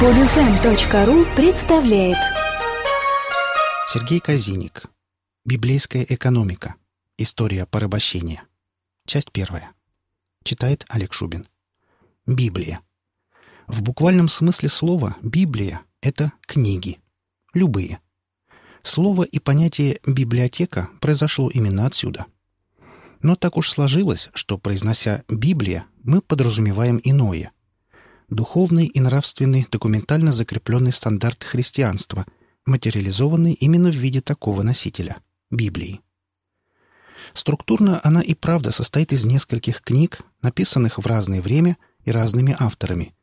Подфм.ру представляет Сергей Казиник. Библейская экономика. История порабощения. Часть первая. Читает Олег Шубин. Библия. В буквальном смысле слова «Библия» — это книги. Любые. Слово и понятие «библиотека» произошло именно отсюда. Но так уж сложилось, что, произнося «Библия», мы подразумеваем иное — духовный и нравственный документально закрепленный стандарт христианства, материализованный именно в виде такого носителя – Библии. Структурно она и правда состоит из нескольких книг, написанных в разное время и разными авторами.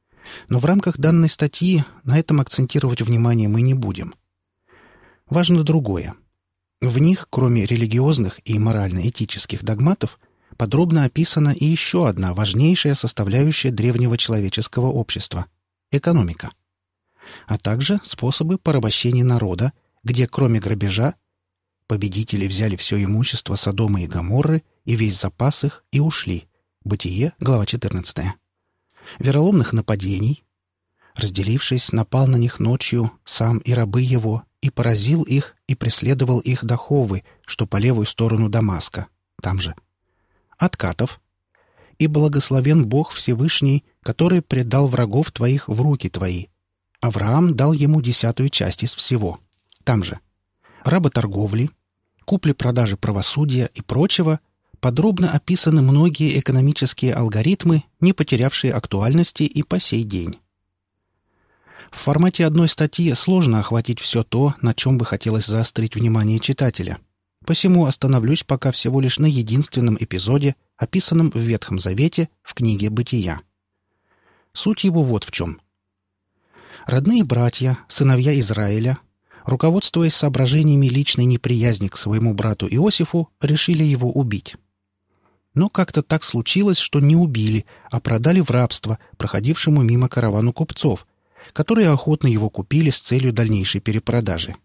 Но в рамках данной статьи на этом акцентировать внимание мы не будем. Важно другое. В них, кроме религиозных и морально-этических догматов – подробно описана и еще одна важнейшая составляющая древнего человеческого общества – экономика, а также способы порабощения народа, где кроме грабежа победители взяли все имущество Содома и Гоморры и весь запас их и ушли. Бытие, глава 14. Вероломных нападений. Разделившись, напал на них ночью сам и рабы его, и поразил их, и преследовал их до Ховы, что по левую сторону Дамаска, там же – откатов. И благословен Бог Всевышний, который предал врагов твоих в руки твои. Авраам дал ему десятую часть из всего. Там же. Работорговли, купли-продажи правосудия и прочего подробно описаны многие экономические алгоритмы, не потерявшие актуальности и по сей день. В формате одной статьи сложно охватить все то, на чем бы хотелось заострить внимание читателя – Посему остановлюсь пока всего лишь на единственном эпизоде, описанном в Ветхом Завете в книге «Бытия». Суть его вот в чем. Родные братья, сыновья Израиля, руководствуясь соображениями личной неприязни к своему брату Иосифу, решили его убить. Но как-то так случилось, что не убили, а продали в рабство проходившему мимо каравану купцов, которые охотно его купили с целью дальнейшей перепродажи.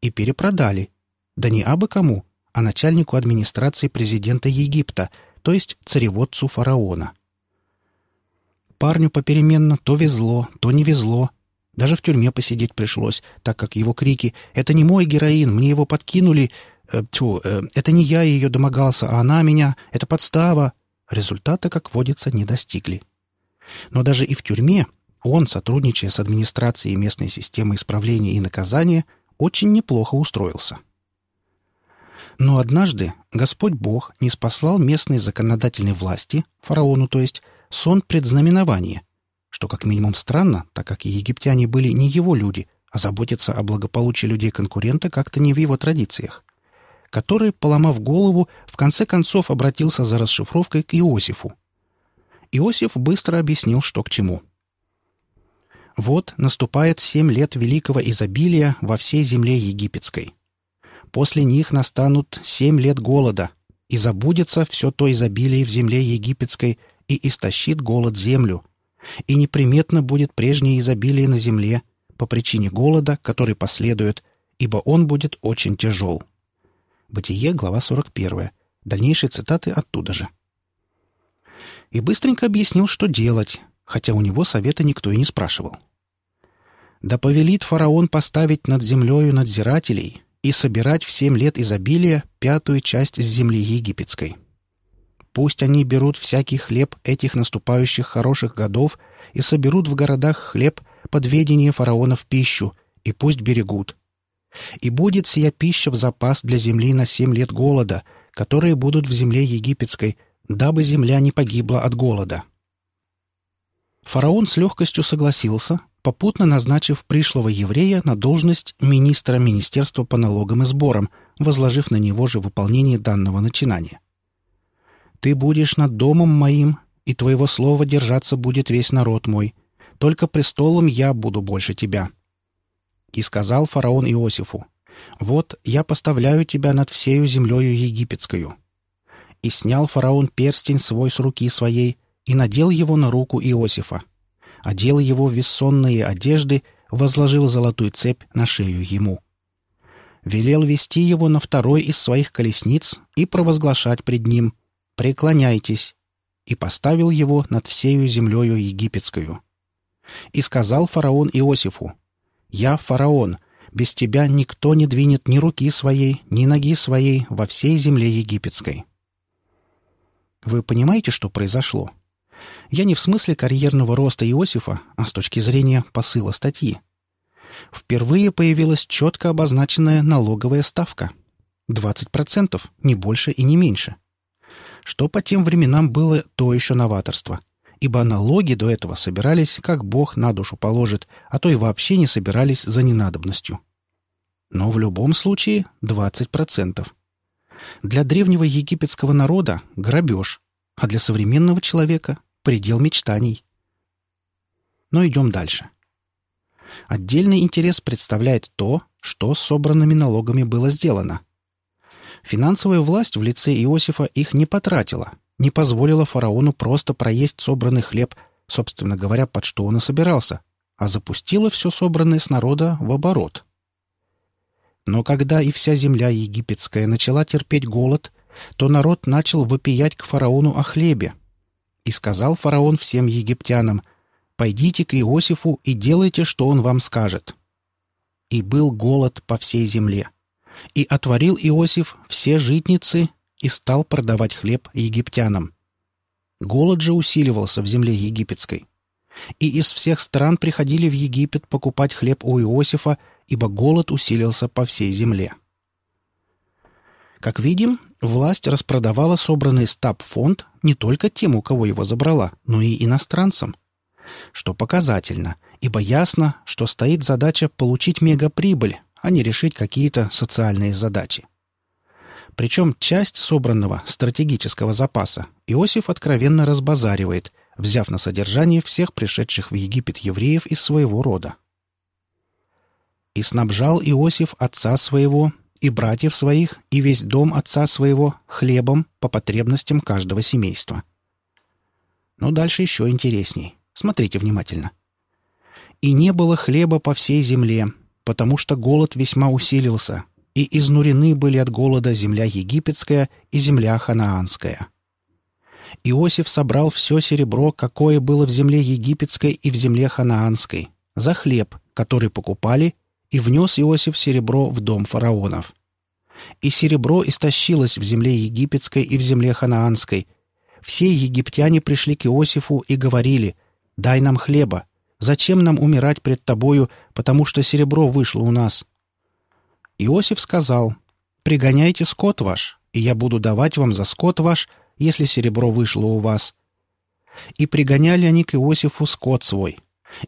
И перепродали, да не абы кому, а начальнику администрации президента Египта, то есть цареводцу фараона. Парню попеременно то везло, то не везло. Даже в тюрьме посидеть пришлось, так как его крики «Это не мой героин, мне его подкинули», э, тьфу, э, «Это не я ее домогался, а она меня, это подстава», результата, как водится, не достигли. Но даже и в тюрьме он, сотрудничая с администрацией местной системы исправления и наказания, очень неплохо устроился. Но однажды Господь Бог не спаслал местной законодательной власти, фараону то есть, сон предзнаменования, что как минимум странно, так как египтяне были не его люди, а заботиться о благополучии людей-конкурента как-то не в его традициях, который, поломав голову, в конце концов обратился за расшифровкой к Иосифу. Иосиф быстро объяснил, что к чему. Вот наступает семь лет великого изобилия во всей земле египетской. После них настанут семь лет голода, и забудется все то изобилие в земле египетской, и истощит голод землю. И неприметно будет прежнее изобилие на земле по причине голода, который последует, ибо он будет очень тяжел. Бытие, глава 41. Дальнейшие цитаты оттуда же. И быстренько объяснил, что делать, хотя у него совета никто и не спрашивал. «Да повелит фараон поставить над землею надзирателей, и собирать в семь лет изобилия пятую часть с земли египетской. Пусть они берут всякий хлеб этих наступающих хороших годов и соберут в городах хлеб под ведение фараона в пищу, и пусть берегут. И будет сия пища в запас для земли на семь лет голода, которые будут в земле египетской, дабы земля не погибла от голода. Фараон с легкостью согласился, попутно назначив пришлого еврея на должность министра Министерства по налогам и сборам, возложив на него же выполнение данного начинания. «Ты будешь над домом моим, и твоего слова держаться будет весь народ мой. Только престолом я буду больше тебя». И сказал фараон Иосифу, «Вот я поставляю тебя над всею землею египетскую». И снял фараон перстень свой с руки своей и надел его на руку Иосифа одел его в вессонные одежды, возложил золотую цепь на шею ему. Велел вести его на второй из своих колесниц и провозглашать пред ним «Преклоняйтесь!» и поставил его над всею землею египетскую. И сказал фараон Иосифу, «Я фараон, без тебя никто не двинет ни руки своей, ни ноги своей во всей земле египетской». Вы понимаете, что произошло? Я не в смысле карьерного роста Иосифа, а с точки зрения посыла статьи. Впервые появилась четко обозначенная налоговая ставка. 20%, не больше и не меньше. Что по тем временам было то еще новаторство – ибо налоги до этого собирались, как Бог на душу положит, а то и вообще не собирались за ненадобностью. Но в любом случае 20%. Для древнего египетского народа – грабеж, а для современного человека – предел мечтаний. Но идем дальше. Отдельный интерес представляет то, что с собранными налогами было сделано. Финансовая власть в лице Иосифа их не потратила – не позволила фараону просто проесть собранный хлеб, собственно говоря, под что он и собирался, а запустила все собранное с народа в оборот. Но когда и вся земля египетская начала терпеть голод, то народ начал вопиять к фараону о хлебе. И сказал фараон всем египтянам, «Пойдите к Иосифу и делайте, что он вам скажет». И был голод по всей земле. И отворил Иосиф все житницы и стал продавать хлеб египтянам. Голод же усиливался в земле египетской. И из всех стран приходили в Египет покупать хлеб у Иосифа, ибо голод усилился по всей земле. Как видим, власть распродавала собранный стаб-фонд не только тем, у кого его забрала, но и иностранцам. Что показательно, ибо ясно, что стоит задача получить мегаприбыль, а не решить какие-то социальные задачи. Причем часть собранного стратегического запаса Иосиф откровенно разбазаривает, взяв на содержание всех пришедших в Египет евреев из своего рода. «И снабжал Иосиф отца своего, и братьев своих, и весь дом отца своего хлебом по потребностям каждого семейства». Но дальше еще интересней. Смотрите внимательно. «И не было хлеба по всей земле, потому что голод весьма усилился, и изнурены были от голода земля египетская и земля ханаанская. Иосиф собрал все серебро, какое было в земле египетской и в земле ханаанской, за хлеб, который покупали, и внес Иосиф серебро в дом фараонов. И серебро истощилось в земле египетской и в земле ханаанской. Все египтяне пришли к Иосифу и говорили, «Дай нам хлеба. Зачем нам умирать пред тобою, потому что серебро вышло у нас?» Иосиф сказал, «Пригоняйте скот ваш, и я буду давать вам за скот ваш, если серебро вышло у вас». И пригоняли они к Иосифу скот свой,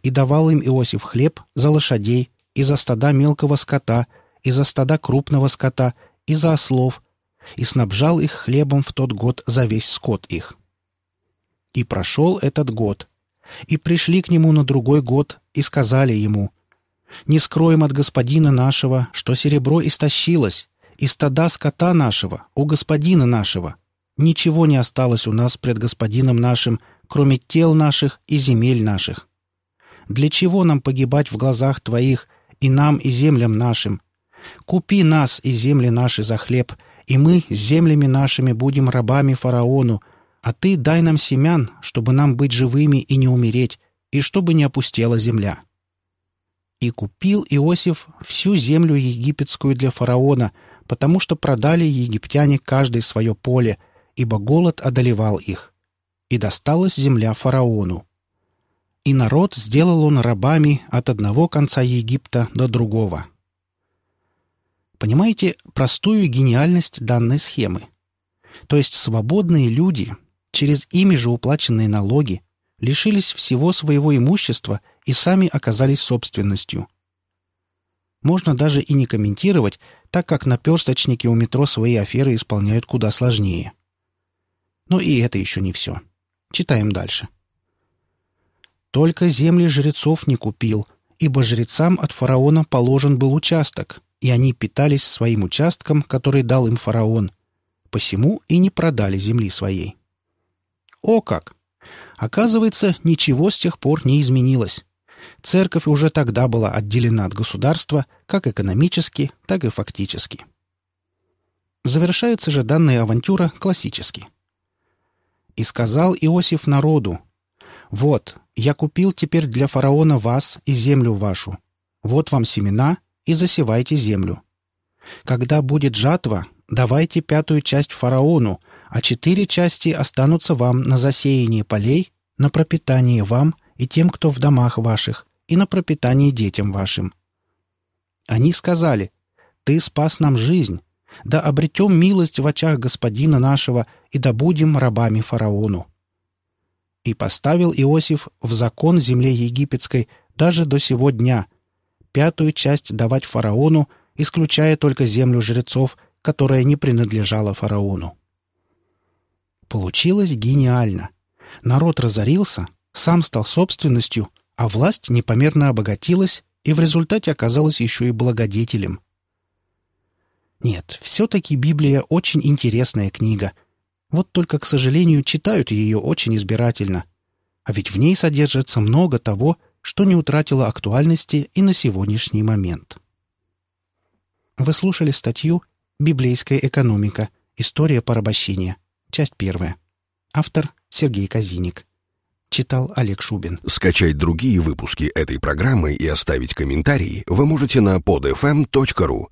и давал им Иосиф хлеб за лошадей, и за стада мелкого скота, и за стада крупного скота, и за ослов, и снабжал их хлебом в тот год за весь скот их. И прошел этот год, и пришли к нему на другой год, и сказали ему, не скроем от господина нашего, что серебро истощилось, и стада скота нашего у господина нашего. Ничего не осталось у нас пред господином нашим, кроме тел наших и земель наших. Для чего нам погибать в глазах твоих, и нам, и землям нашим? Купи нас и земли наши за хлеб, и мы с землями нашими будем рабами фараону, а ты дай нам семян, чтобы нам быть живыми и не умереть, и чтобы не опустела земля». И купил Иосиф всю землю египетскую для фараона, потому что продали египтяне каждое свое поле, ибо голод одолевал их. И досталась земля фараону. И народ сделал он рабами от одного конца Египта до другого. Понимаете простую гениальность данной схемы? То есть свободные люди, через ими же уплаченные налоги, лишились всего своего имущества и сами оказались собственностью. Можно даже и не комментировать, так как наперсточники у метро свои аферы исполняют куда сложнее. Но и это еще не все. Читаем дальше. «Только земли жрецов не купил, ибо жрецам от фараона положен был участок, и они питались своим участком, который дал им фараон. Посему и не продали земли своей». О как! Оказывается, ничего с тех пор не изменилось. Церковь уже тогда была отделена от государства как экономически, так и фактически. Завершается же данная авантюра классически. «И сказал Иосиф народу, «Вот, я купил теперь для фараона вас и землю вашу. Вот вам семена, и засевайте землю. Когда будет жатва, давайте пятую часть фараону, а четыре части останутся вам на засеяние полей, на пропитание вам и тем, кто в домах ваших, и на пропитание детям вашим». Они сказали, «Ты спас нам жизнь, да обретем милость в очах господина нашего, и да будем рабами фараону». И поставил Иосиф в закон земле египетской даже до сего дня, пятую часть давать фараону, исключая только землю жрецов, которая не принадлежала фараону. Получилось гениально. Народ разорился, сам стал собственностью, а власть непомерно обогатилась и в результате оказалась еще и благодетелем. Нет, все-таки Библия очень интересная книга. Вот только, к сожалению, читают ее очень избирательно. А ведь в ней содержится много того, что не утратило актуальности и на сегодняшний момент. Вы слушали статью «Библейская экономика. История порабощения». Часть первая. Автор Сергей Казиник. Читал Олег Шубин. Скачать другие выпуски этой программы и оставить комментарии вы можете на podfm.ru.